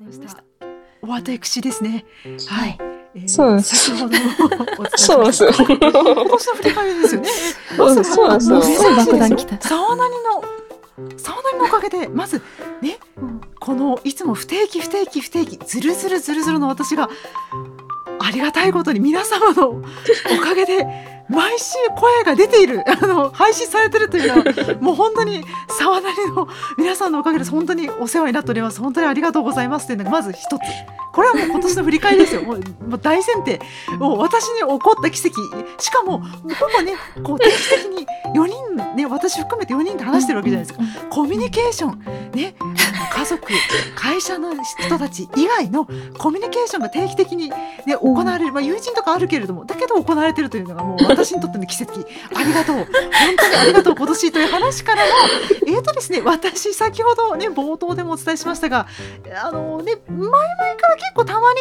ました私ですねはいえー、そうです。先ほどそうです。今年の振り返りですよね。そ うです。そうです。爆弾来た。沢なりの沢なりのおかげでまずね、このいつも不定期不定期不定期ずるずるずるずるの私がありがたいことに皆様のおかげで毎週声が出ている あの配信されてるというのは もう本当に沢なりの皆さんのおかげです。本当にお世話になっております。本当にありがとうございますというのがまず一つこれはもう今年の振り返りですよ。もうもう大前提。もう私に起こった奇跡。しかもほぼねこう定期的に4人ね私含めて4人で話してるわけじゃないですか。コミュニケーション。ね家族会社の人たち以外のコミュニケーションが定期的に、ね、行われる、まあ、友人とかあるけれどもだけど行われてるというのがもう私にとっての奇跡。ありがとう。本当にありがとう今年という話からのえーとですね私先ほどね冒頭でもお伝えしましたがあのね前々から結結構たまに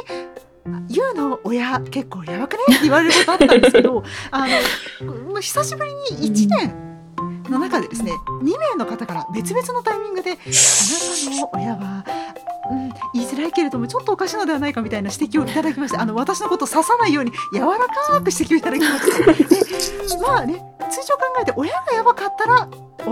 ユウの親結構やばくね？っ て言われることあったんですけどあの久しぶりに1年の中でですね2名の方から別々のタイミングで「あなたの親はうん、言いづらいけれどもちょっとおかしいのではないかみたいな指摘をいただきましてあの私のことを刺さないように柔らかく指摘をいただきまして。でまあね通常考えて親がやばかったら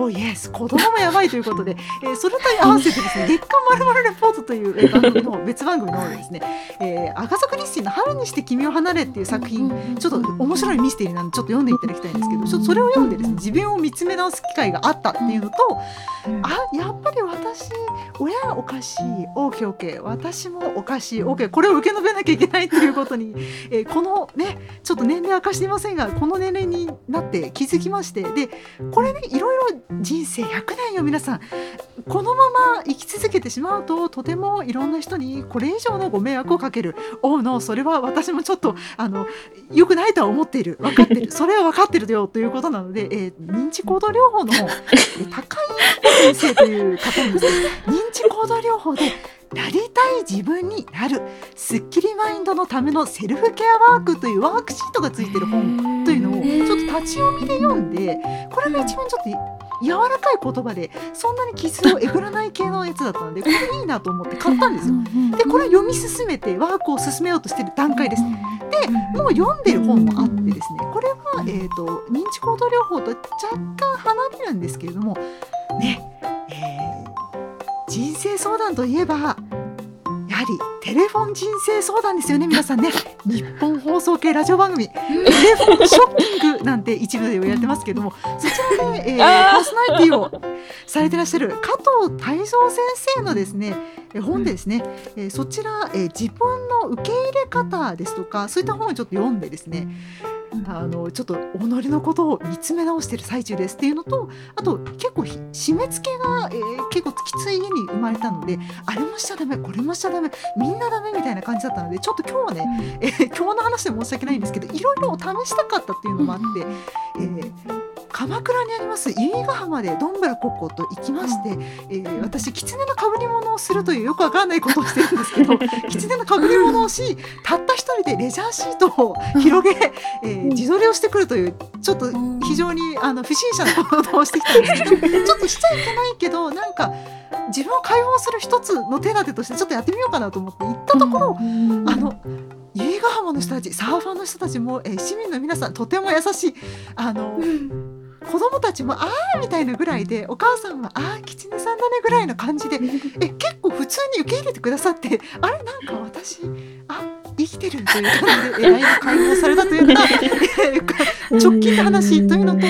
おイエス子供もやばいということで、えー、それと合わせてですね月刊まるまるレポートという、え番組の別番組の方でですね、えー、赤坂リッシーの春にして君を離れっていう作品ちょっと面白いミステリーなんでちょっと読んでいただきたいんですけどちょっとそれを読んでですね自分を見つめ直す機会があったっていうのとあやっぱり私親おかしい OKOK 私もおかしい OK これを受け延べなきゃいけないということに、えー、このねちょっと年齢明かしていませんがこの年齢になって気づきましてでこれねいろいろ人生100年よ皆さん。このまま生き続けてしまうととてもいろんな人にこれ以上のご迷惑をかける。おうのそれは私もちょっとあの良くないとは思っている。分かってる。それは分かってるよということなので、えー、認知行動療法の 高井先生という方に認知行動療法でなりたい自分になる。すっきりマインドのためのセルフケアワークというワークシートがついてる本というのをちょっと立ち読みで読んでこれが一番ちょっと柔らかい言葉でそんなに傷をえぐらない系のやつだったのでこれいいなと思って買ったんですよ。でこれ読み進めてワークを進めようとしてる段階です。でもう読んでる本もあってですねこれは、えーと、認知行動療法と若干離れるんですけれどもね、えー、人生相談といえばやはりテレフォン人生相談ですよね皆さんね。日本放送系ラジオ番組「テレフォンショッキング」なんて一部でやってますけども そちらで、えー、パーソナリティをされてらっしゃる加藤泰造先生のですね本でですね、えー、そちら、えー、自分の受け入れ方ですとかそういった本をちょっと読んでですねあのちょっと己のことを見つめ直している最中ですっていうのとあと結構締め付けが、えー、結構きつい家に生まれたのであれもしちゃダメこれもしちゃダメみんなダメみたいな感じだったのでちょっと今日はね、えー、今日の話で申し訳ないんですけどいろいろ試したかったっていうのもあって、えー鎌倉にあります由比ヶ浜でどんぶらこっこと行きまして、うん、えー、私狐のかぶり物をするというよくわからないことをしてるんですけど 狐のかぶり物をしたった一人でレジャーシートを広げ、えー、自撮りをしてくるというちょっと非常にあの不審者なことをしてきたんですけど ちょっとしちゃいけないけどなんか自分を解放する一つの手立てとしてちょっとやってみようかなと思って行ったところ、あの由比ヶ浜の人たちサーファーの人たちも、えー、市民の皆さんとても優しいあの、子供たちもああみたいなぐらいでお母さんはああ狐さんだねぐらいな感じで え結構普通に受け入れてくださってあれなんか私あ生きてるという感じで LINE が解放されたというのが直近の話というのと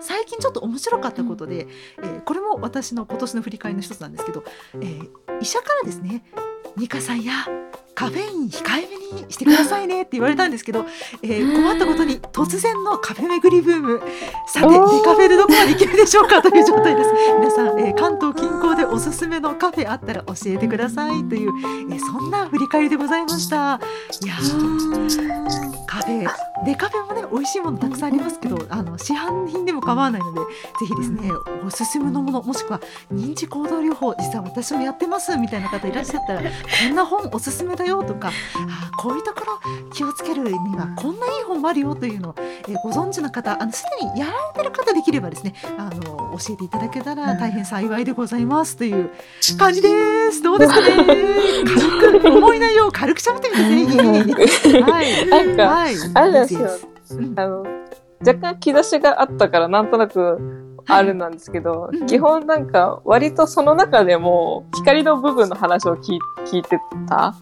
最近ちょっと面白かったことで、えー、これも私の今年の振り返りの一つなんですけど、えー、医者からですね「美香さんやカフェイン控えめにしてくださいねって言われたんですけど、えー、困ったことに突然のカフェ巡りブーム。さてデカフェでどこまで行けるでしょうかという状態です。皆さん、えー、関東近郊でおすすめのカフェあったら教えてくださいという、えー、そんな振り返りでございました。いやカフェデカフェもね美味しいものたくさんありますけどあの市販品でも構わないのでぜひですねおすすめのものもしくは認知行動療法実は私もやってますみたいな方いらっしゃったらこんな本おすすめだよとかあこういうところ気をつけるにはこんないい本もあるよというのを、えー、ご存知の方あのすでにやられてる方できればですねあの教えていただけたら大変幸いでございますという感じです。どうですかね。軽く思い内容を軽く喋ってみてね。はい。なんか、はい、あれですよ。あの若干兆しがあったからなんとなくあるなんですけど、はい、基本なんか割とその中でも光の部分の話を聞聞いてた。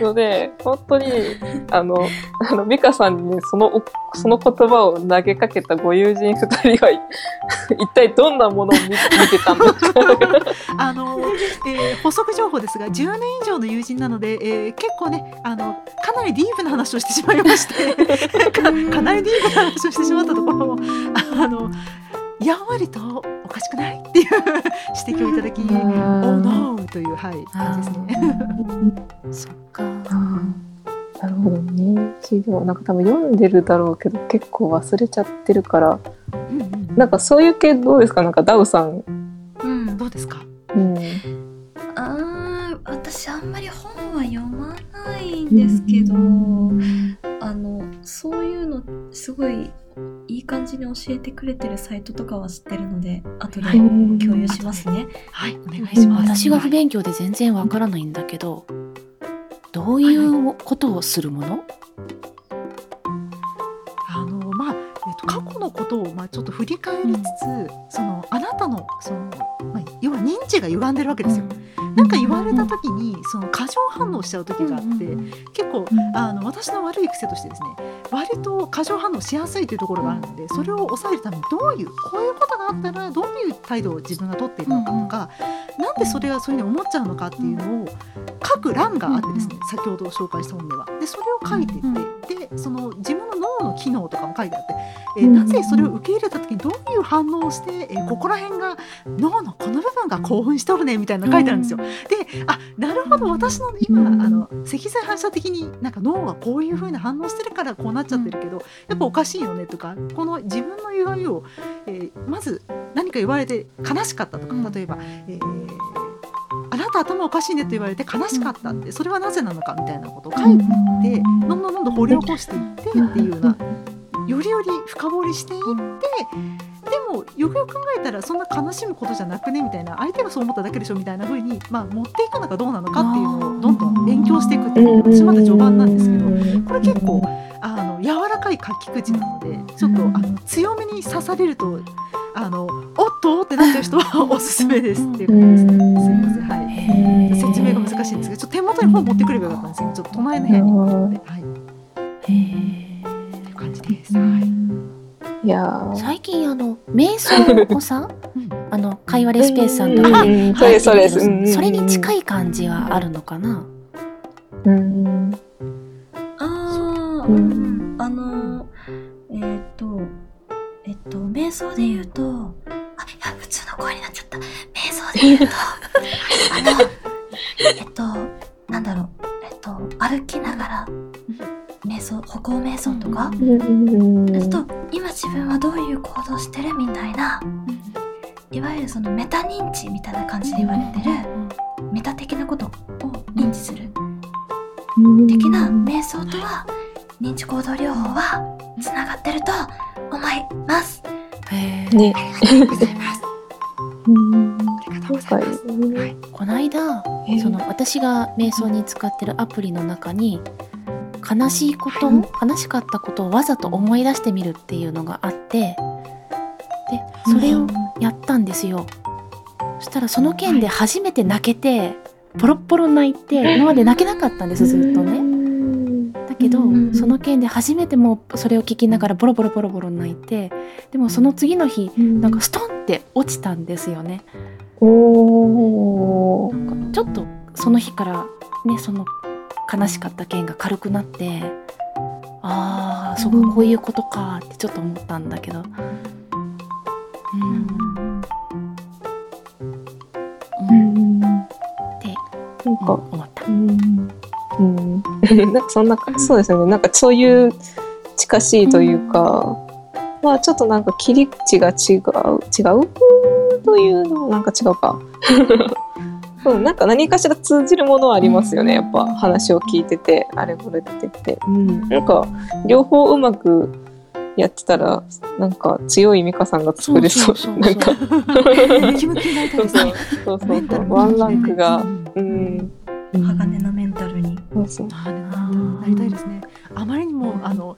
ので、本当に、あの、あの、美香さんにその、その言葉を投げかけたご友人二人は、一体どんなものを見見てたんですか？あの、えー、補足情報ですが、10年以上の友人なので、えー、結構ね、あの、かなりディープな話をしてしまいまして か、かなりディープな話をしてしまったところも、あの、やんわりとおかしくないっていう指摘をいただき、おーノーという、はい、感じですね。そっか。なるほどね。資料なんか多分読んでるだろうけど結構忘れちゃってるから、うんうん、なんかそういう系どうですか？なんかダウさん。うん、どうですか？うん。ああ、私あんまり本は読まないんですけど、うん、あのそういうのすごいいい感じに教えてくれてるサイトとかは知ってるので後で共有しますね。はい、お願いします。私が不勉強で全然わからないんだけど、どういうことをするもの？あのことをまあちょっと振り返りつつ、そのあなたのそのまあ要は認知が歪んでるわけですよ。なんか言われた時にその過剰反応しちゃう時があって、結構あの私の悪い癖としてですね割と過剰反応しやすいというところがあるのでそれを抑えるためにどういうこういうことがあったらどういう態度を自分が取っているのかとか、うん、なんでそれがそういうふうに思っちゃうのかっていうのを書く欄があってですね、先ほど紹介した本では。でそれを書いていってでその自分の脳の機能とかも書いてあって、えー、なぜそれを受け入れた時にどういう反応をして、えー、ここら辺が脳のこの部分が興奮しとるねみたいなの書いてあるんですよ。であなるほど私の今あの赤外反射的になんか脳がこういうふうに反応してるからこうなっちゃってるけどやっぱおかしいよねとかこの自分の歪みを、えー、まず何か言われて悲しかったとか例えば、えー、あなた頭おかしいねと言われて悲しかったってそれはなぜなのかみたいなことを書いていってどんどんどんどん掘り起こしていってっていうようなよりより深掘りしていってでもよくよく考えたらそんな悲しむことじゃなくねみたいな相手がそう思っただけでしょみたいな風にまあ持っていくのかどうなのかっていうのをどんどん勉強していくっていう私まだ序盤なんですけどこれ結構あの柔らかい書き口なのでちょっとあの強めに刺されるとあのおっとってなっちゃう人はおすすめですっていう感じです。ね。すみません。はい。説明が難しいんですけどちょっと手元に本持ってくればよかったんですけどちょっと隣の部屋に行ってはい。っていう感じです。はい。いや最近あの瞑想をさあの会話レスペースさんとか、うん。そうですそうです、うん。それに近い感じはあるのかな？うん。ああ、うん、あのえっ、ー、とえっと瞑想で言うとあいや普通の声になっちゃった。瞑想で言うと あのえっとなんだろう。えっと歩きながら瞑想歩行瞑想とか、あと今自分はどういう行動してるみたいな、いわゆるそのメタ認知みたいな感じで言われてる、メタ的なことを認知する、的な瞑想とは認知行動療法はつながってると思います。へね、ありがとうございます。この間、その私が瞑想に使ってるアプリの中に悲しいこと、悲しかったことをわざと思い出してみるっていうのがあってでそれをやったんですよ。そしたらその件で初めて泣けてポロッポロ泣いて今まで泣けなかったんですずっとね。だけどその件で初めてもうそれを聞きながらボロボロボロボロ泣いてでもその次の日なんかストンって落ちたんですよね。おなんかちょっとその日からねその悲しかった件が軽くなってああそここういうことかってちょっと思ったんだけど。うん。うん。ってなんか思った。うんうん。なんかそんなそうですよね。なんかそういう近しいというか、まあちょっとなんか切り口が違う違う？というのなんか違うか。うん、なんか何かしら通じるものはありますよね、やっぱ話を聞いてて、あれこれって言って。うん、なんか、両方うまくやってたら、なんか強い美香さんが作れそう。なんか、そうそう。そうそう。ワンランクが、うん。うん。鋼のメンタルに。そうそう。あーなりたいですね。あまりにもあの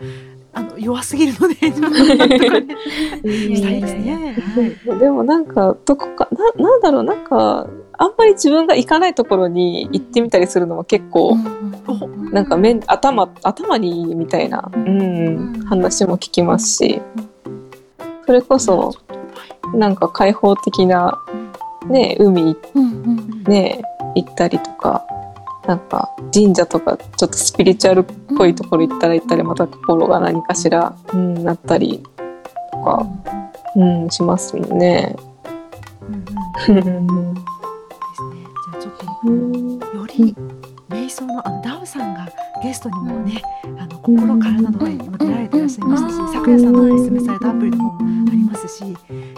あの弱すぎるので したいですね。はい。でもなんか、どこか、な、なんだろう、なんか、あんまり自分が行かないところに行ってみたりするのは結構、おなんかめん。頭、頭にいいみたいな、うん、話も聞きますし、それこそ、なんか開放的な、ね、海、うんうん。ね、行ったりとか、なんか神社とかちょっとスピリチュアルっぽいところ行ったら行ったりまた心が何かしら、うん、なったりとか、うん、しますもんね。ですね。じゃあちょっとうんより瞑想のあのダウさんがゲストにもね、あの心からの会にも出られていらっしゃいましたし、うんさくやさんのお勧めされたアプリもありますし、ね、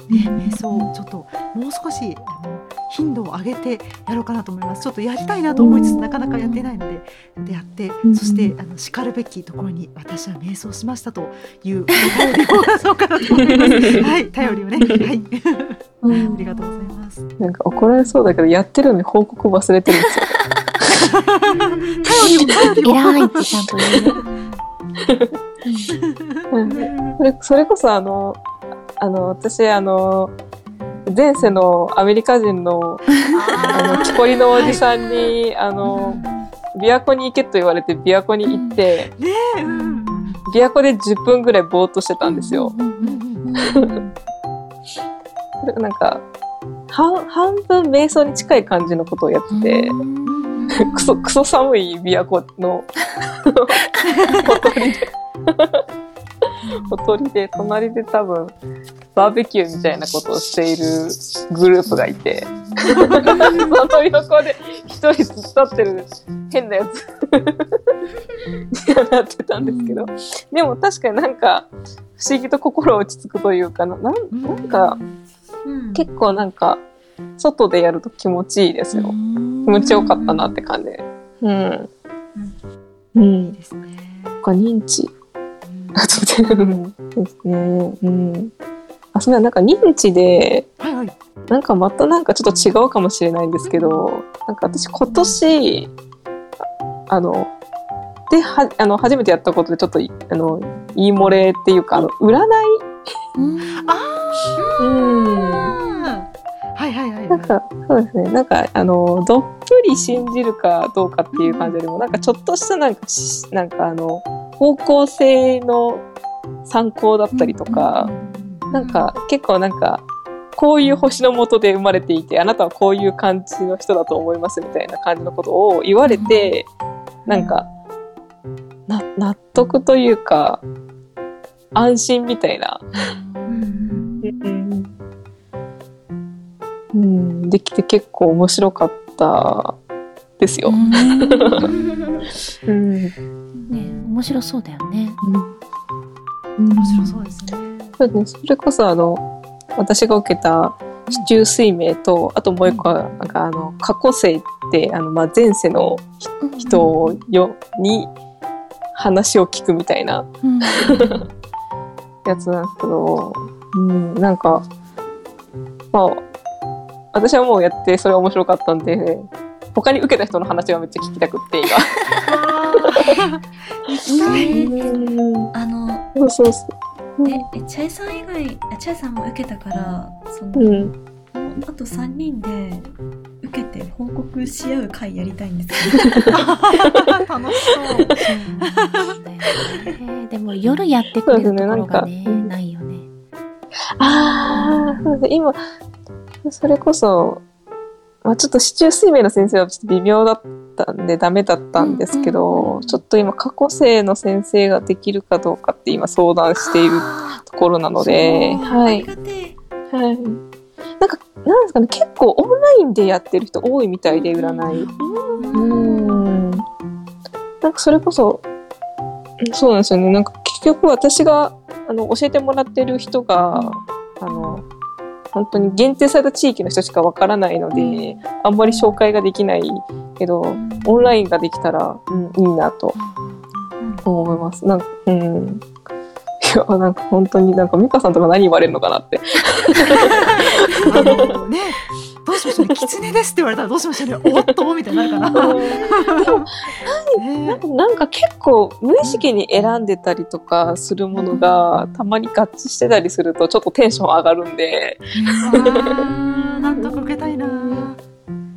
瞑想をちょっともう少しあの頻度を上げてやろうかなと思います。ちょっとやりたいなと思いつつなかなかやっていないので、でやって、うんそしてあの叱るべきところに私は瞑想しましたというお便りを出そうかなと思います。はい、頼りをね、はい、ありがとうございます。なんか怒られそうだけど、やってるのに報告忘れてるんですよ。頼りを頼りを。偉いってちゃんと言う。うんそれそれこそあの、あの、私、あの、前世のアメリカ人の、あの、木こりのおじさんに、あの、琵琶湖に行けと言われて琵琶湖に行って、ねえ、うん。琵琶湖で10分ぐらいぼーっとしてたんですよ。なんか、半半分瞑想に近い感じのことをやってて、クソ、クソ寒い琵琶湖の ほとりで、ほとりで、隣で多分、バーベキューみたいなことをしているグループがいて、その横で一人突っ立ってる変なやつ。にはなってたんですけど、でも確かになんか、不思議と心落ち着くというかな、なんなんか、結構なんか、外でやると気持ちいいですよ。気持ちよかったなって感じ。うん。うん。ですね。他認知。あ、そうでうんですね。うん。あ、そうだ、なんか認知で、はいはい。なんかまたなんかちょっと違うかもしれないんですけど、なんか私今年、ああの、で、は、あの、初めてやったことでちょっとい、あの、言い漏れっていうか、あの、占い？うん。はいはいはい。なんか、そうですね。なんか、あの、どっぷり信じるかどうかっていう感じよりも、なんかちょっとしたなんかし、なんかあの、方向性の参考だったりとか、なんか結構なんか、こういう星の下で生まれていて、あなたはこういう感じの人だと思いますみたいな感じのことを言われて、なんか、な、納得というか、安心みたいな、うん、うん、できて結構面白かったですよ。うん。ね面白そうだよね。面白そうですね。そうですね。それこそあの、私が受けた市中水明と、あともう一個は、なんかあの、過去世って、あの、まあ、前世の人をよ、に話を聞くみたいなうん やつなんですけど、うん、なんか、まあ、私はもうやってそれ面白かったんで、他に受けた人の話がめっちゃ聞きたくって、今。うんあの、そうそうそう。え、え、チャイさん以外、あチャイさんも受けたから、その、うん。あと3人で受けて報告し合う会やりたいんですけど。楽しそう。でも夜やってくれるところがねねないよね。ああ、そうですね。今、それこそ、まあ、ちょっと市中水明の先生はちょっと微妙だったんでダメだったんですけど、ちょっと今過去生の先生ができるかどうかって今相談しているところなので、はい。はい。なんか、なんですかね、結構オンラインでやってる人多いみたいで、占い。え。うん。なんかそれこそ、うんそうなんですよね。なんか結局私が、あの、教えてもらってる人が、あの、本当に限定された地域の人しかわからないので、あんまり紹介ができないけど、オンラインができたら、うん、いいなと思います。なんか、うん。やなんか本当になんか美香さんとか何言われるのかなって。あのねしましょうね狐ですって言われたらどうしましょうねおっとみたいになるかな。なん かなんか結構無意識に選んでたりとかするものがたまに合致してたりするとちょっとテンション上がるんで。なんとか受けたいな。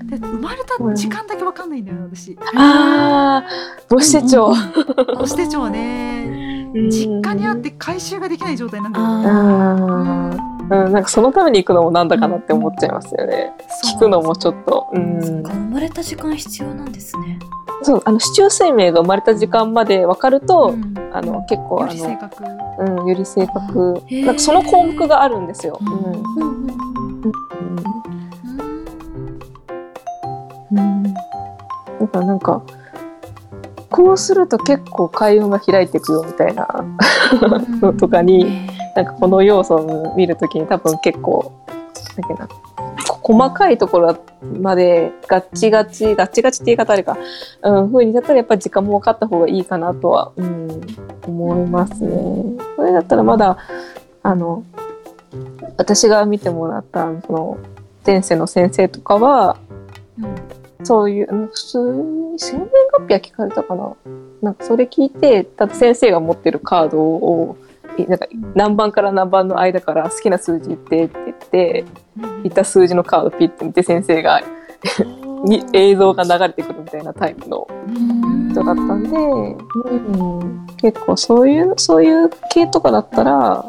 で生まれた時間だけわかんないんだよ私。ああ、母子手帳。母子手帳ねうん実家にあって回収ができない状態なんだようん、なんかそのために行くのもなんだかなって思っちゃいますよね。聞くのもちょっと。うん生まれた時間必要なんですね。そう、あの、市中水明が生まれた時間まで分かると、うんあの、結構、よあの、り正確。うん、より正確。なんかその項目があるんですよ。うんうん。だからなんか、こうすると結構開運が開いていくよみたいな のとかに、なんかこの要素を見るときに多分結構、だけな、細かいところまでガッチガチ、ガッチガチって言い方あるか、うん、風にだったらやっぱり時間も分かった方がいいかなとは、うん、思いますね。それだったらまだ、あの、私が見てもらった、その、前世の先生とかは、うんそういう、普通に生年月日は聞かれたかななんかそれ聞いて、ただ先生が持ってるカードを、なんか何番から何番の間から好きな数字言ってって言って、言った数字のカードピッて見て先生がに映像が流れてくるみたいなタイプの人だったんで、うん、結構そういう、そういう系とかだったら、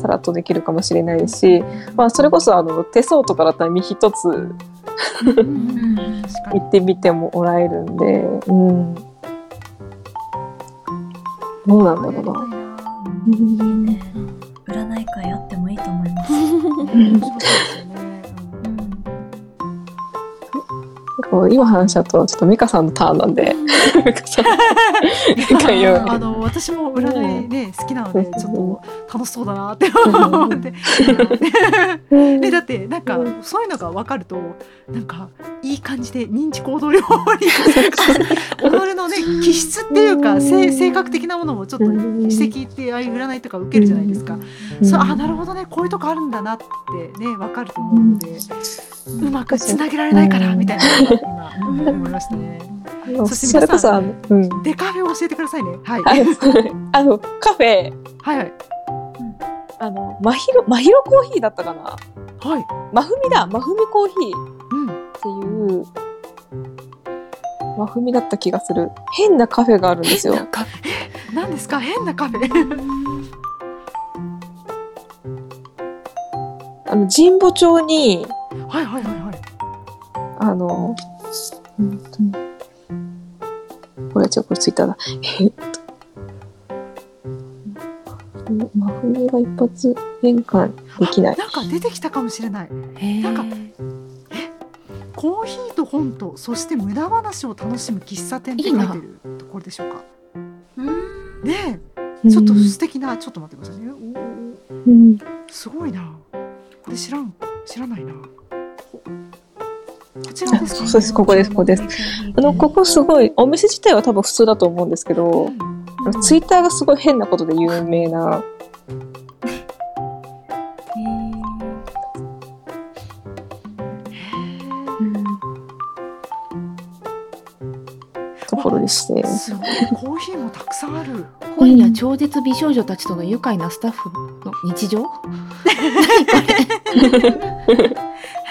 さらっとできるかもしれないし、まあそれこそあの手相とかだったら身一つ行ってみてもらえるんで、うん。どうなんだろうな。いいね。占い会あってもいいと思います。そうですよね。今話しちゃうと、ちょっと美香さんのターンなんで、あの私も占いね好きなのでうんちょっと楽しそうだなって思って。で だってなんかうん。そういうのが分かるとなんかいい感じで認知行動療法に己 のね気質っていうか性性格的なものもちょっとうん指摘ってああいう占いとか受けるじゃないですか。そうあなるほどねこういうとこあるんだなってね分かると思うので、うまくつなげられないかなみたいな今、うん思いましたね。あのそしてそれこそ、皆さんうん。でカフェを教えてくださいね。はい。あ あの、カフェ、はいはい。あの、まひろ、まひろコーヒーだったかなはい。まふみだ、まふみコーヒーうん。っていう、まふみだった気がする。変なカフェがあるんですよ。なんですか？変なカフェ。あの、神保町に、はいはいはいはい。あの、うんとこれは違う、これツイッターだ。えっと、まふみが一発変換できない。なんか出てきたかもしれない。なんかコーヒーと本とそして無駄話を楽しむ喫茶店って書いてるところでしょうか？うん。ねえ、ちょっと素敵な、ちょっと待ってくださいね。うんすごいな。これ知らん、知らないな。ここちらですか、そうです。ここです。ここです。あの、ここすごい、お店自体は多分普通だと思うんですけど、あのツイッターがすごい変なことで有名な、ところでして。すごい、コーヒーもたくさんある。本屋超絶美少女たちとの愉快なスタッフの日常？はい。い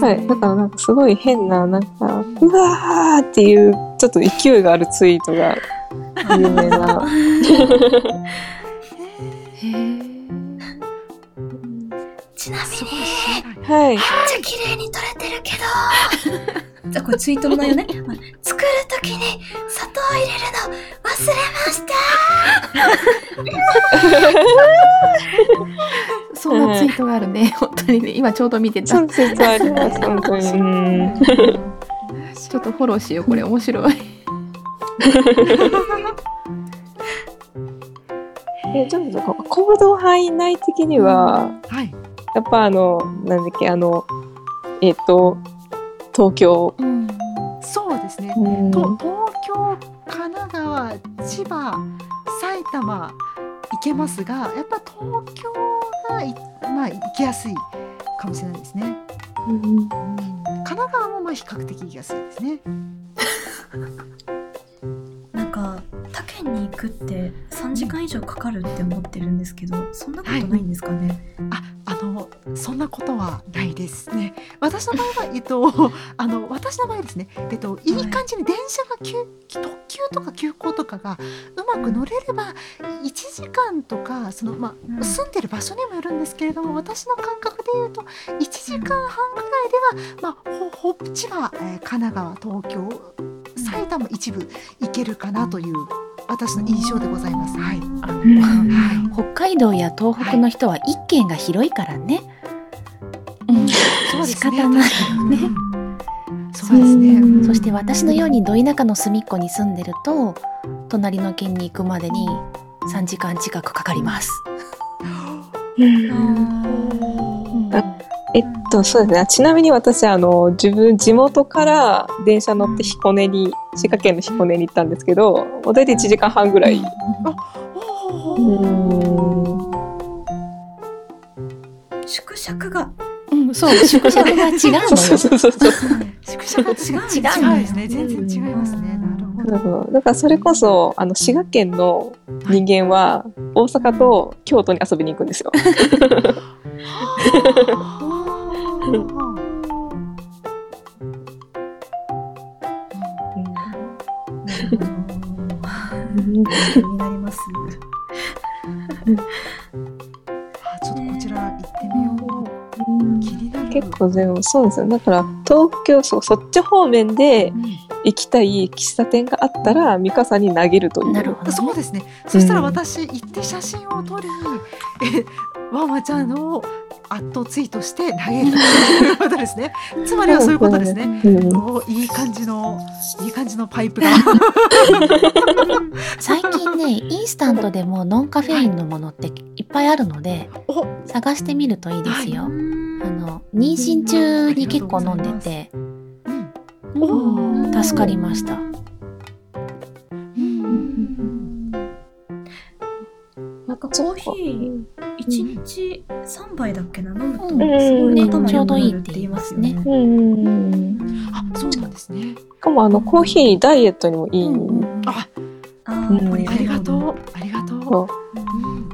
はい。だからなんかすごい変な、なんか、うわーっていう、ちょっと勢いがあるツイートが有名な。へーちなみに。はい。めっちゃ綺麗に撮れてるけど。じゃあこれツイートの内容ね。作るときに砂糖を入れるの忘れました。そんなツイートがあるね、本当にね。今ちょうど見てた。そうツイートあります、本当に。うん。ちょっとフォローしようこれ。面白い。え、ちょっと行動範囲内的には、はい。やっぱあの、なんだっけ、あの、えっ、と、東京。うんそうですね。うんと東京神奈川千葉埼玉行けますがやっぱ東京がいまあ行きやすいかもしれないですね。うんうん神奈川もまあ比較的行きやすいですね。なんか他県に行くって3時間以上かかるって思ってるんですけどそんなことないんですかね、あ、あのそんなことはないですね。私の場合はえっとあの私の場合ですね。えっといい感じに電車が急特急とか急行とかがうまく乗れれば1時間とかそのまうんあ住んでる場所にもよるんですけれども、私の感覚で言うと1時間半ぐらいではまあほほ千葉、えー神奈川東京埼玉一部行けるかなという私の印象でございます。はい。北海道や東北の人は一軒が広いからね。うん、そうですね仕方ないね。そうですね。うんそして私のようにど田舎の隅っこに住んでると隣の県に行くまでに3時間近くかかります。えっと、そうですね。ちなみに私、あの、自分、地元から電車乗って彦根に、滋賀県の彦根に行ったんですけど、大体1時間半ぐらい。おうーん。縮尺がうん、そう、縮尺 が違うのそうよ。そうそうそう。縮尺が違う違うですね。全然違いますね。なるほど。だからそれこそ、あの、滋賀県の人間は、大阪と京都に遊びに行くんですよ。気になります結構全部そうですよ。だから、東京、そう、そっち方面でうん行きたい喫茶店があったら、ミカさんに投げるという。なるほど、ね。そうですね。そしたら私行って写真を撮り、えワンワちゃんをアットツイートして投げるということですね。つまりはそういうことですね。うんおいい感じのいい感じのパイプが。最近ね、インスタントでもノンカフェインのものっていっぱいあるので、お探してみるといいですよ。はあの妊娠中に結構飲んでて、うん、助かりました。うんなんかコーヒー一日三杯だっけな？飲むとすうんごいね頭ちょうどいい良くなるって言いますよね。うん。あそうなんですね。しかもあのコーヒーダイエットにもいい。うんうんああうんありがとうありがとう。そう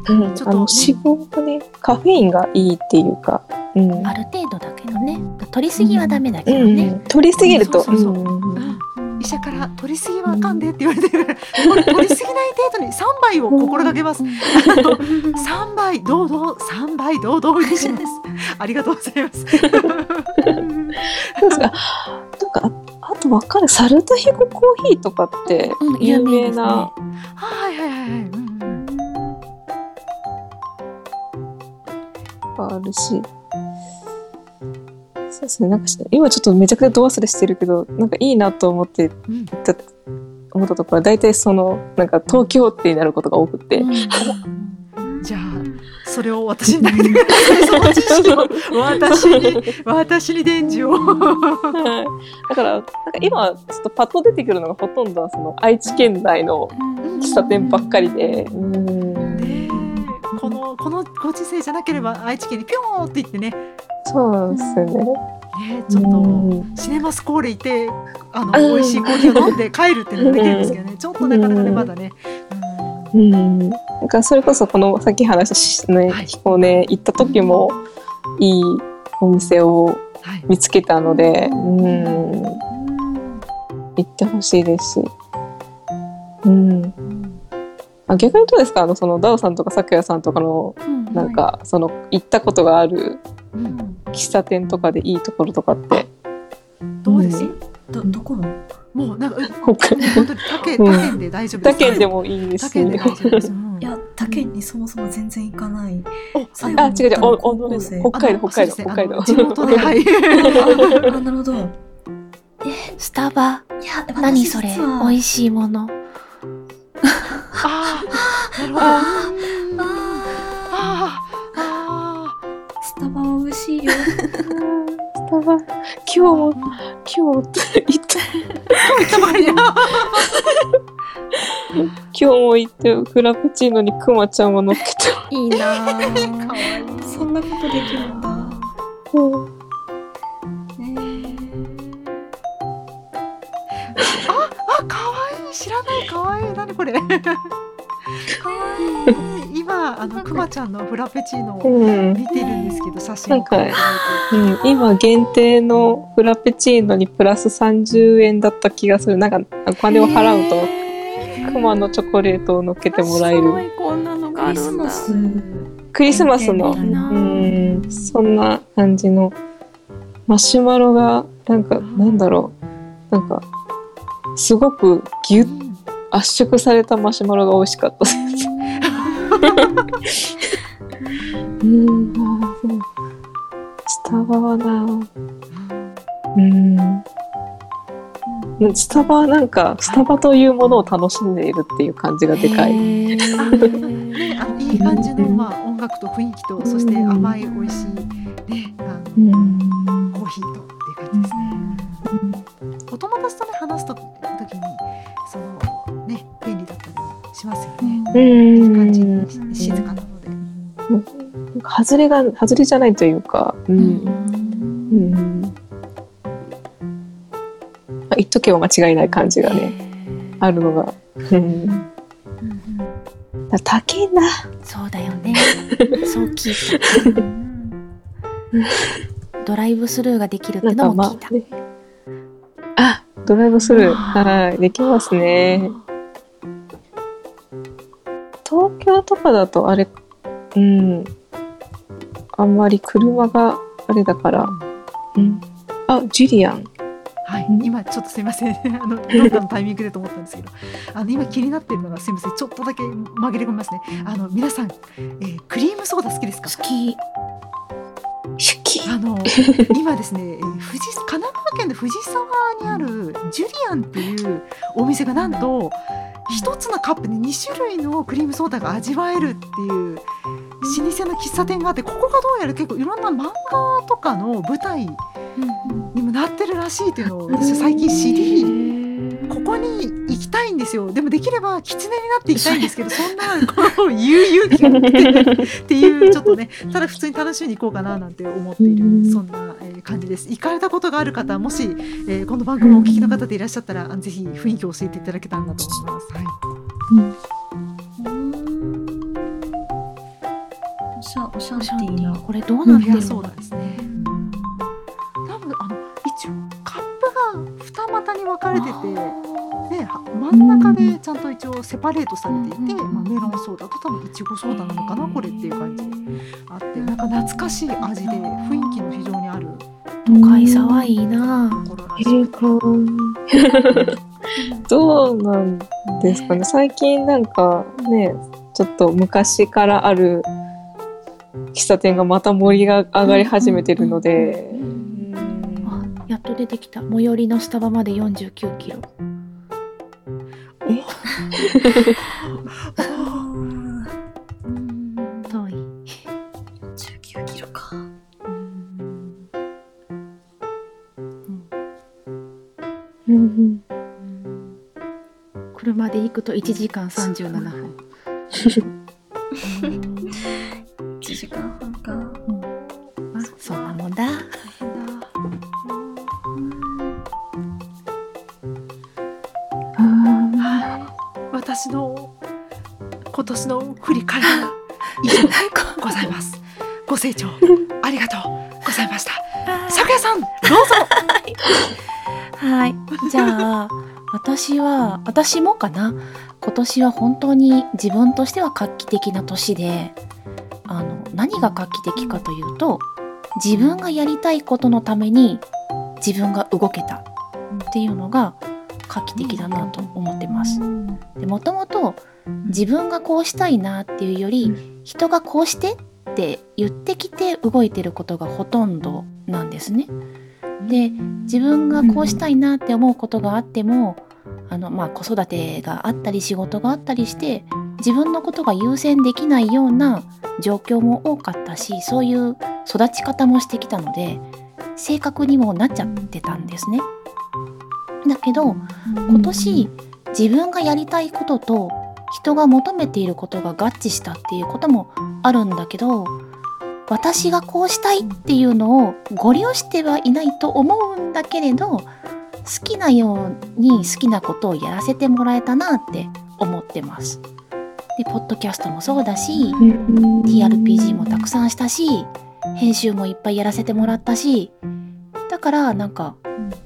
うんうんちょっとねあの脂肪がね、カフェインがいいっていうか、うん。ある程度だけどね。取りすぎはダメだけどね。うん、取りすぎると、医者から取りすぎはあかんでって言われてる取りすぎない程度に3杯を心がけます。あの3杯堂々3杯堂々嬉しいです。ありがとうございます。そうですか。なんか、とわかる。サルタヒココーヒーとかってうん、有有名ですね。名な、はいはいはいはい。うんうんあるし。そうですね。なんかし今ちょっとめちゃくちゃど忘れしてるけど、なんかいいなと思ってうん行った、思ったところは大体その、なんか東京ってなることが多くて。じゃあそれを私に投げてください。その知識を私に 私に伝授を。はいだから、なんか今、ちょっとパッと出てくるのがほとんどはその愛知県内の喫茶店ばっかりで。うんねえこのこのご時世じゃなければ愛知県にピョーンって言ってねそうなんですよね。ねちょっと。うんシネマスコーレ行ってあのうん美味しいコーヒーを飲んで帰るっていうのができるんですけどね、ちょっとなかなかねうんまだね、うん。なんかそれこそこのさっき話したね、はい。彦根行った時もいいお店をはい、見つけたので、うん、行ってほしいですし。うん。あ逆にどうですか？あの、その、ダオさんとか咲夜さんとかの、うん。なんか、その、行ったことがあるうん。喫茶店とかでいいところとかって。どうです、うん。どどこの？もうなんか本当に他県うん。他県で大丈夫です他県でもいいですし他県で大丈夫です、うんいや他県にそもそも全然行かない。あ、違う違う、お、お、北海道、北海道、北海道。地元ではい。あなるほど。スタバ、いや何それ、美味しいもの。ああなるほど。あうんああー。あスタバは美味しいよ スタバ、今日も、今日も行っ今日も行ってフラペチーノにクマちゃんを乗っけた。いいな。かわいい。そんなことできるんだ。うん。あかわいい。知らない。かわいい。何これ今あのくまちゃんのフラペチーノをうん見てるんですけど写真を撮っていただいてうん、今限定のフラペチーノにプラス30円だった気がする。なんかお金を払うとクマのチョコレートを乗っけてもらえすごる。いこんなのがあクリスるんだマス。クリスマスの、うん、そんな感じのマシュマロがなんかなんだろう。なんかすごくギュッ圧縮されたマシュマロが美味しかったです。うん、あーそうスタバはな、うん。スタバはなんか、スタバというものを楽しんでいるっていう感じがでかい。ね、あのいい感じの、まあ、音楽と雰囲気とそして甘い美味しい、ね、あのうん。いい感じん。に静かなので。外れが、外れじゃないというか、うん。うん。まあ言っとけば間違いない感じがね、あるのが。うん。だ高いな。そうだよねそう聞いたドライブスルーができるってなんかのも聞いた、まあ、ね。あ、ドライブスルー。はい、できますね。東京とかだとあれ、うん。あんまり車があれだから。うん。あ、ジュリアン。はい、今ちょっとすいません あのどっかのタイミングでと思ったんですけどあの今気になってるのがすいませんちょっとだけ紛れ込みますねあの皆さん、えークリームソーダ好きですか？好き。あの今ですね、えー富士神奈川県の藤沢にあるジュリアンっていうお店がなんと一つのカップで2種類のクリームソーダが味わえるっていう老舗の喫茶店があってここがどうやら結構いろんな漫画とかの舞台にもなってるらしいっていうのを私は最近知りここに行きたいんですよ。でもできれば狐になって行きたいんですけどそんなこう言う勇気がなくてっていうちょっとねただ普通に楽しみに行こうかななんて思っているそんなえー感じです。行かれたことがある方もし、えーこの番組をお聞きの方でいらっしゃったらあぜひ雰囲気を教えていただけたらなと思います。はい。おしゃ、おしゃおしゃれっていいな。これどうなってるの？そうなんですね。多分あの一応カップが二股に分かれてて、では真ん中でちゃんと一応セパレートされていて、まあ、メロンソーダと多分いちごソーダなのかなこれっていう感じ。あってなんか懐かしい味で雰囲気の非常にある都会さはいいな。ど。うなんですかね。最近なんかね、ちょっと昔からある喫茶店がまた盛りが上がり始めてるので、あやっと出てきた。最寄りのスタバまで49キロ遠い19キロか。うん。車で行くと1時間37分年の振り返りは以上でございます。ご清聴 ありがとうございました。咲夜さんどうぞ。はいじゃあ私は私もかな今年は本当に自分としては画期的な年であの何が画期的かというと自分がやりたいことのために自分が動けたっていうのが画期的だなと思ってます。でもともと自分がこうしたいなっていうより人がこうしてって言ってきて動いてることがほとんどなんですね。で自分がこうしたいなって思うことがあってもあの、まあ、子育てがあったり仕事があったりして自分のことが優先できないような状況も多かったしそういう育ち方もしてきたので性格にもなっちゃってたんですね。だけど今年自分がやりたいことと人が求めていることが合致したっていうこともあるんだけど私がこうしたいっていうのをご利用してはいないと思うんだけれど好きなように好きなことをやらせてもらえたなって思ってます。でポッドキャストもそうだし TRPG もたくさんしたし編集もいっぱいやらせてもらったしだからなんか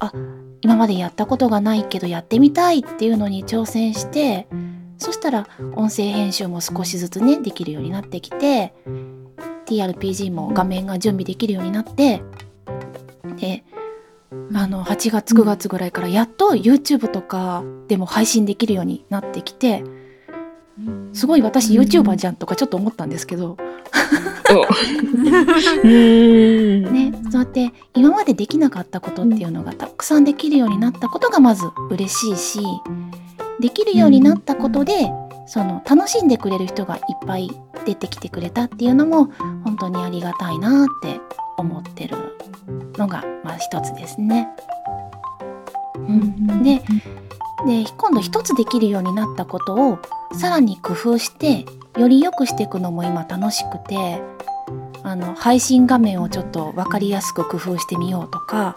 あ今までやったことがないけどやってみたいっていうのに挑戦してそしたら音声編集も少しずつねできるようになってきて TRPG も画面が準備できるようになってであの8月9月ぐらいからやっと YouTube とかでも配信できるようになってきてすごい私 YouTuber じゃんとかちょっと思ったんですけど。ね、そうやって今までできなかったことっていうのがたくさんできるようになったことがまず嬉しいしできるようになったことでその楽しんでくれる人がいっぱい出てきてくれたっていうのも本当にありがたいなって思ってるのがまあ一つですね。うん、でで今度一つできるようになったことをさらに工夫してより良くしていくのも今楽しくてあの配信画面をちょっと分かりやすく工夫してみようとか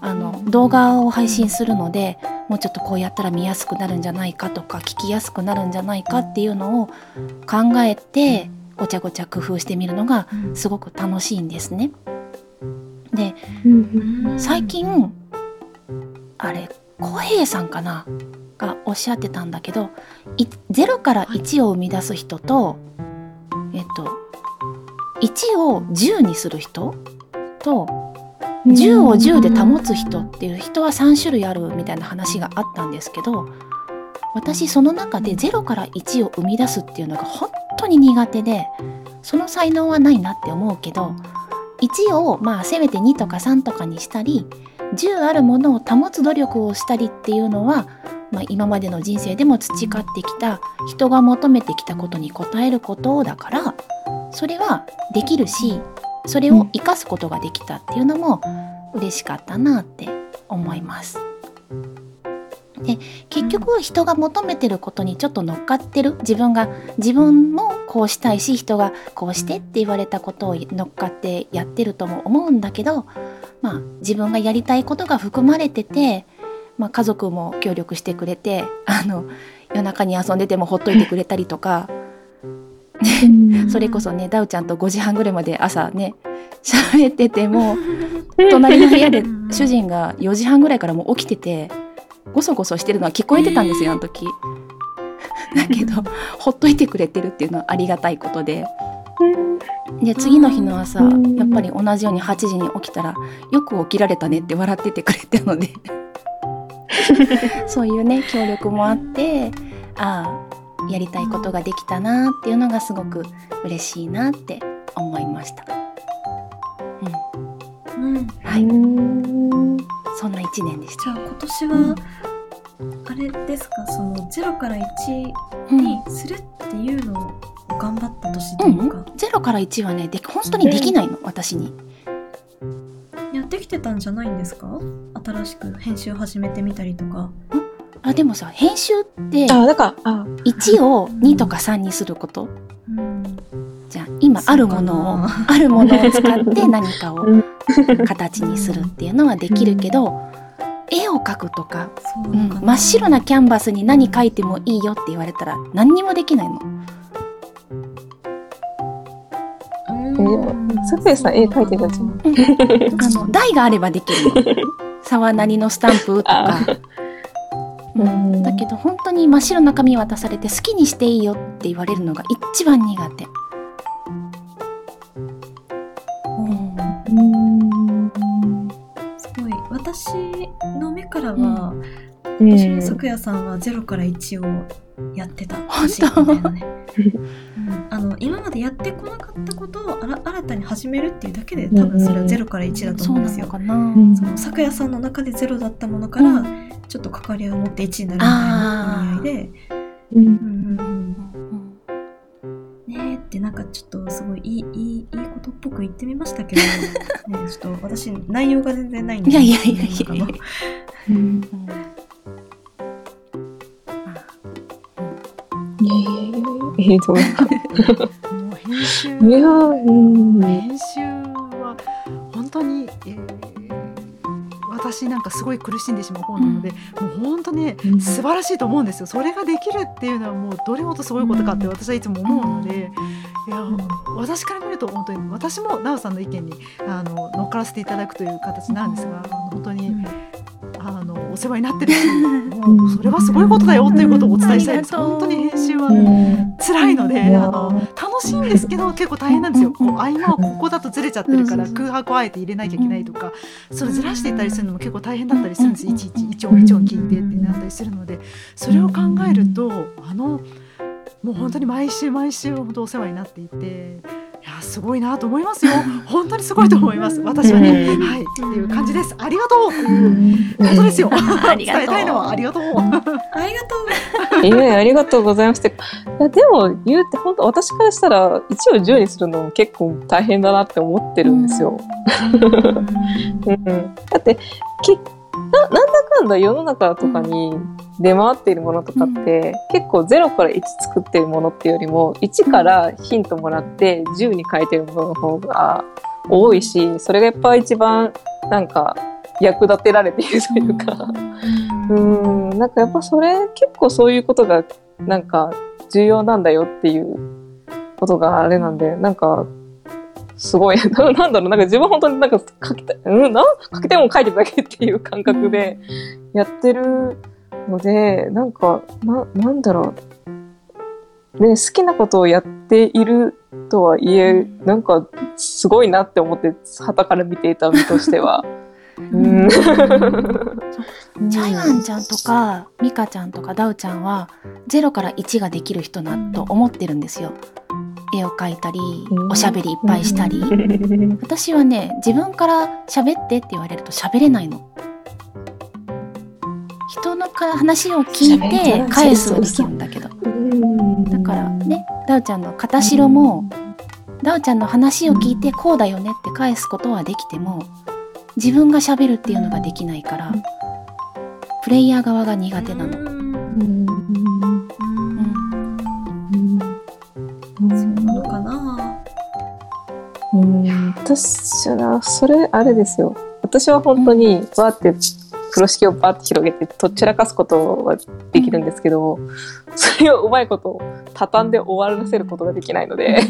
あの動画を配信するのでもうちょっとこうやったら見やすくなるんじゃないかとか聞きやすくなるんじゃないかっていうのを考えてごちゃごちゃ工夫してみるのがすごく楽しいんですね。で最近あれ小平さんかな？がおっしゃってたんだけど0から1を生み出す人とえっと1を10にする人と10を10で保つ人っていう人は3種類あるみたいな話があったんですけど私その中で0から1を生み出すっていうのが本当に苦手でその才能はないなって思うけど1をまあせめて2とか3とかにしたり10あるものを保つ努力をしたりっていうのは、まあ、今までの人生でも培ってきた人が求めてきたことに応えることだからそれはできるしそれを生かすことができたっていうのも嬉しかったなって思います。で結局人が求めてることにちょっと乗っかってる自分が自分もこうしたいし人がこうしてって言われたことを乗っかってやってるとも思うんだけどまあ自分がやりたいことが含まれてて、まあ、家族も協力してくれてあの夜中に遊んでてもほっといてくれたりとかそれこそねダウちゃんと5時半ぐらいまで朝ね喋ってても 隣の部屋で主人が4時半ぐらいからもう起きててゴソゴソしてるのは聞こえてたんですよあの時。だけどほっといてくれてるっていうのはありがたいことで。で次の日の朝やっぱり同じように8時に起きたら「よく起きられたね」って笑っててくれたので そういうね協力もあってああやりたいことができたなっていうのがすごく嬉しいなって思いました。うん、うん、はい。そんな一年でした。じゃあ今年は、あれですか？その0から1にするっていうのを頑張った年というか、うん、0から1はねで本当にできないの、私に。やってきてたんじゃないんですか？新しく編集始めてみたりとか。あでもさ編集って1を2とか3にすること、うん、じゃあ今あるものをあるものを使って 何かを形にするっていうのはできるけど、絵を描くとかうん、真っ白なキャンバスに何描いてもいいよって言われたら何にもできないの。さん絵描いてたじゃん。あの台があればできるの。沢なりのスタンプとか。うん、だけど本当に真っ白な紙渡されて好きにしていいよって言われるのが一番苦手。すごい。私の目からは、うん、私の咲夜さんは0から1をやってた本当みたいなね、うん、あの今までやってこなかったことを新たに始めるっていうだけで多分それは0から1だと思うんですよ。その咲夜さんの中で0だったものから、ちょっと関わりを持って1位になるみたいな意味合いで。うん。うん。うん、ねえってなんかちょっとすごいいいいいいいことっぽく言ってみましたけど、ね、ちょっと私内容が全然ないんで。いやいやいやいや、うん、いやいやいやいやいやいやいやいや。いやいや。いやいやいやいやいやかすごい苦しんでしまう方なので、もう本当ねうん。素晴らしいと思うんですよ。それができるっていうのはもうどれほどすごいことかって私はいつも思うので、いや私から見ると本当に私も奈緒さんの意見にあの乗っからせていただくという形なんですが本当に世話になってるしもうそれはすごいことだよということをお伝えしたいです。うん本当に編集はうん辛いので、あの楽しいんですけど結構大変なんですよ。こう合間はここだとずれちゃってるからうん空白をあえて入れなきゃいけないとか、それずらしていったりするのも結構大変だったりするんです。いちいち一音一音聞いてってなったりするので、それを考えるとあのもう本当に毎週毎週本当お世話になっていて。いやすごいなと思いますよ。本当にすごいと思います。私はね、うんはいっていう感じです。ありがとうっていうことですよ。ありがとう 伝えたいのはありがとう。ありがとう。いやありがとうございますって。いやでも言うて本当私からしたら1を10にするのも結構大変だなって思ってるんですよ。うん、だってきななんだかんだ世の中とかに出回っているものとかって、結構0から1作っているものっていうよりも1からヒントもらって10に変えてるものの方が多いしそれがやっぱ一番なんか役立てられているというか。うん、なんかやっぱそれ結構そういうことがなんか重要なんだよっていうことがあれなんで、なんかすごい、な なんだろう、なんか自分本当になんか書きたい、うん、な書きたいもん書いてるだけっていう感覚でやってるので、なんか、な、なんだろう。ね、好きなことをやっているとはいえ、なんかすごいなって思って、旗から見ていた身としては。うん。チャイワンちゃんとかミカちゃんとかダウちゃんは0から1ができる人なと思ってるんですよ。絵を描いたりうんおしゃべりいっぱいしたり。私はね自分から喋ってって言われると喋れないの。人のか話を聞いて返すはできるんだけど。だからねダウちゃんの片白もダウちゃんの話を聞いてこうだよねって返すことはできても自分が喋るっていうのができないからプレイヤー側が苦手なの。私はな、それ、あれですよ。私は本当に、バーって、風呂敷をバーって広げて、とっちらかすことはできるんですけど、それをうまいこと、畳んで終わらせることができないので、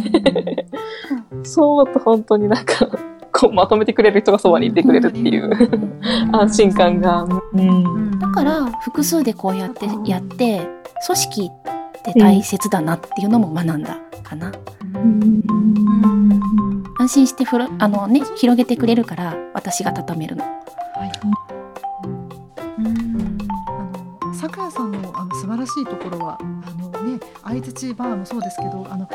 そう思うと本当になんか、こうまとめてくれる人がそばにいてくれるっていう安心感が。うん。だから複数でこうやってやって組織って大切だなっていうのも学んだかな。安心してふろあのね広げてくれるから私が畳めるの。あの咲夜さんのあの素晴らしいところはあのね相槌バーもそうですけどあの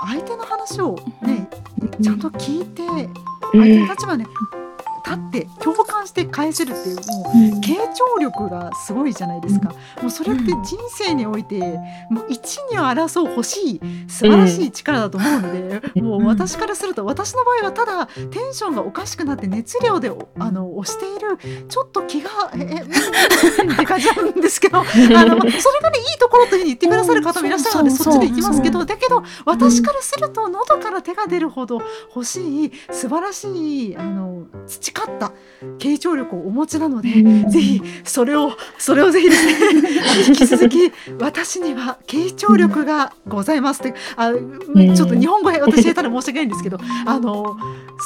相手の話をねちゃんと聞いて相手の立場ね立って共感して返せるっていうもう傾聴力がすごいじゃないですか。もうそれって人生においてもう一に争う欲しい素晴らしい力だと思うので、もう私からすると私の場合はただテンションがおかしくなって熱量でおあの押しているちょっと気がええって感じなんですけど あのまあそれがねいいところというふうに言ってくださる方もいらっしゃるのでうんそっちで行きますけどだけど私からすると喉から手が出るほど欲しい素晴らしいあの培った傾聴力をお持ちなので。ぜひそれをそれをぜひですね 引き続き私には傾聴力がございますってあんちょっと日本語私下手で申し訳ないんですけど あの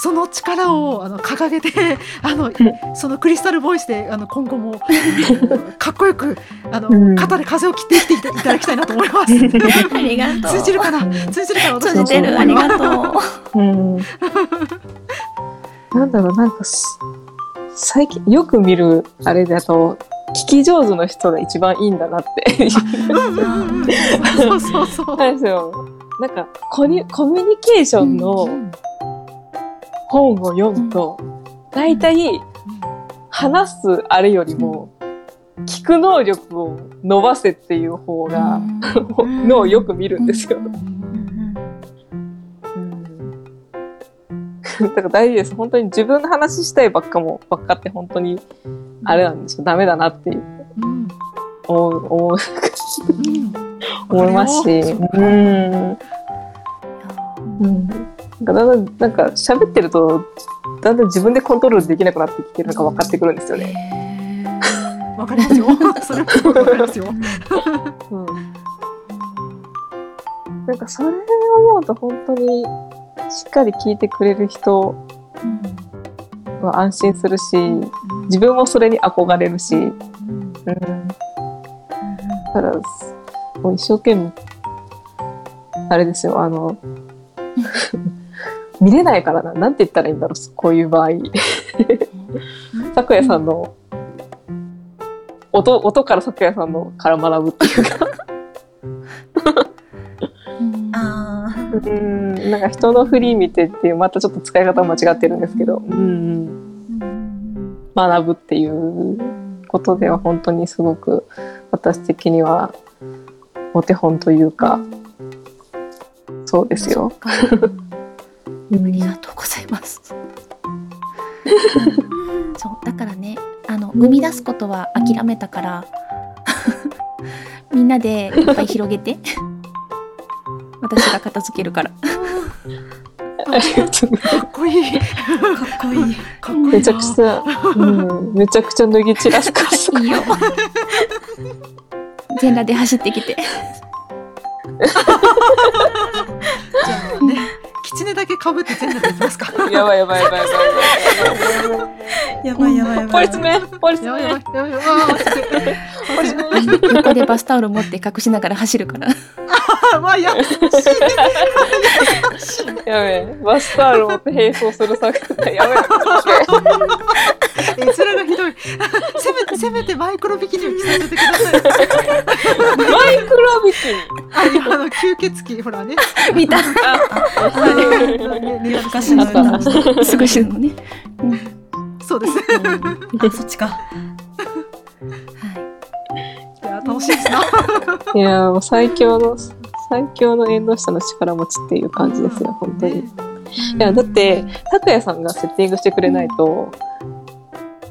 その力をあの掲げてあのそのクリスタルボイスであの今後も かっこよくあの、うん肩で風を切って生きていただきたいなと思います。ありがとう。通じるかな？通じるかな？通じてるありがとう。うん。なんだろう、なんか、最近、よく見るあれだと、聞き上手の人が一番いいんだなって。うんうそうそうそう。なんですよ。なんかコ、コミュニケーションの本を読むと、大体、話すあれよりも、聞く能力を伸ばせっていう方が、のをよく見るんですよ。だから大事です。本当に自分の話したいばっかも、ばっかって本当に、あれなんですよ。ダメだなっていう、うん思う、思う、うん思思いますし、うん。うん。なんかだんだん、なんか喋ってると、だんだん自分でコントロールできなくなってきてるのが分かってくるんですよね。わかりますよ。それはわかりますよ。うん。なんかそれを思うと本当にしっかり聞いてくれる人は安心するし、自分もそれに憧れるし、うん。だから、もう一生懸命、あれですよ、あの、見れないからな。なんて言ったらいいんだろう、こういう場合。咲夜さんの、音、音から咲夜さんのから学ぶっていうか。うん、なんか人の振り見てっていう、またちょっと使い方間違ってるんですけど、うん、学ぶっていうことでは本当にすごく私的にはお手本というか、そうですよ。ありがとうございます。そうだからねあの生み出すことは諦めたから みんなでいっぱい広げて私が片付けるからあかっこいい。かっこいい。かっこいいな。す。めちゃくちゃ、うん、めちゃくちゃ脱ぎ散らすから。いいよ全裸で走ってきてじゃあね、狐だけ被って全部できますか。やばいやばいやばいやばいやばいやばい。やばいやばいやばい。ポリスメンポリスメンやばいやばいやばい。あー落ちてるポリスメン横でバスタオル持って隠しながら走るからあまあや。やべえ。バスタオル持って並走する作品。やべえ。絵面がひどい。せめてせめてマイクロビキニを着させてください。マイクロビキニ？あいやあの吸血鬼ほらね。見た昔の歌。すぐ死ぬのね、そうです。あ、そっちか。いや楽しいですな。いやーもう最強の、最強の縁の下の力持ちっていう感じですよ、本当に。いや、だって、拓也さんがセッティングしてくれないと、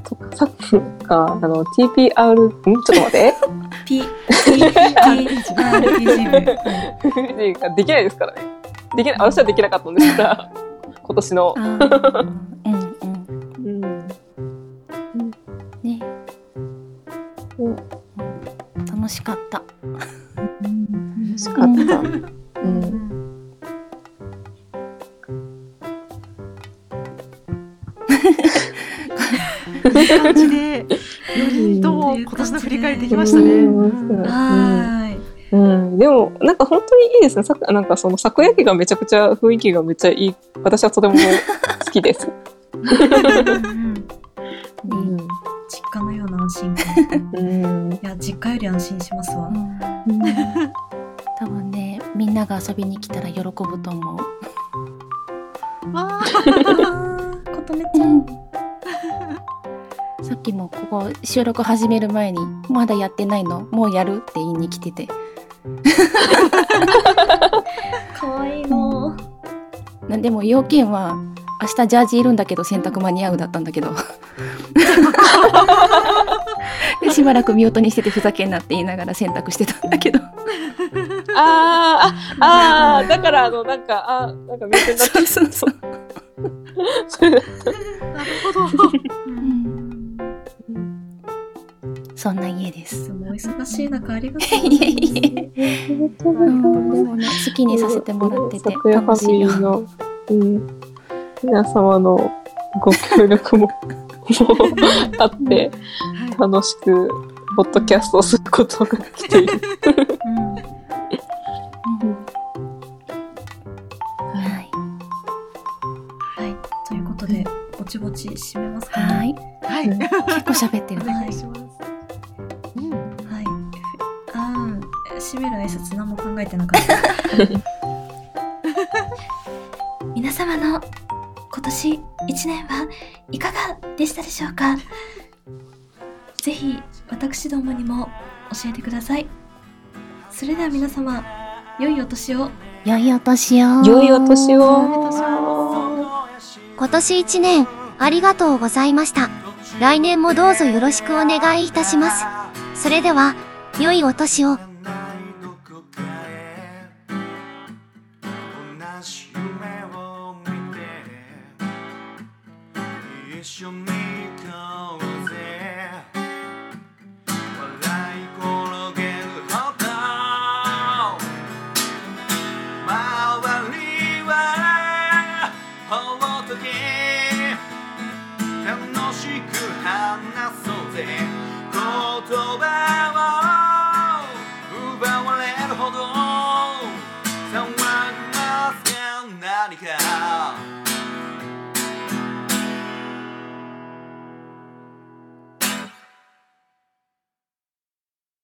とか、さっきか、あの、TPR、ん？ちょっと待って。P、P、P、RPG 部。ができないですからね。できない、私はできなかったんですから、今年の楽しかった。楽しかった。うん。いい感じで、よりとも今年の振り返りできましたね。うん。はーい。うん、でも、なんか本当にいいですね。さなんかその、作焼きがめちゃくちゃ雰囲気がめっちゃいい。私はとても好きです。うん。うな安心感。うん。いや、実家より安心しますわ。多分ねみんなが遊びに来たら喜ぶと思うわああー、ことねちゃん。さっきもここ収録始める前に「まだやってないの？もうやる?」って言いに来てて かわいいの。なんでも要件は明日ジャージいるんだけど洗濯間に合うだったんだけど。でしばらく見音にしててふざけんなって言いながら洗濯してたんだけど。あーあ、あーだからあの、なんか、あーなんか見てなそうそうそう、それだなるほど。うん、そんな家です。お忙しい中ありがとう。いえいえ。うんでもね好きにさせてもらってて楽しいよ。うん、皆様のご協力も もあって、楽しく、ポッドキャストをすることができている。うんはいはい。ということで、ぼちぼち締めますかね。はいはい。結構喋ってるお願いします。うん。はい。ああ、締める挨拶何も考えてなかった。皆様の今年1年はいかがでしたでしょうか？ぜひ私どもにも教えてください。それでは皆様、良いお年を。良いお年を良いお年を。今年一年ありがとうございました。来年もどうぞよろしくお願いいたします。それでは、良いお年を。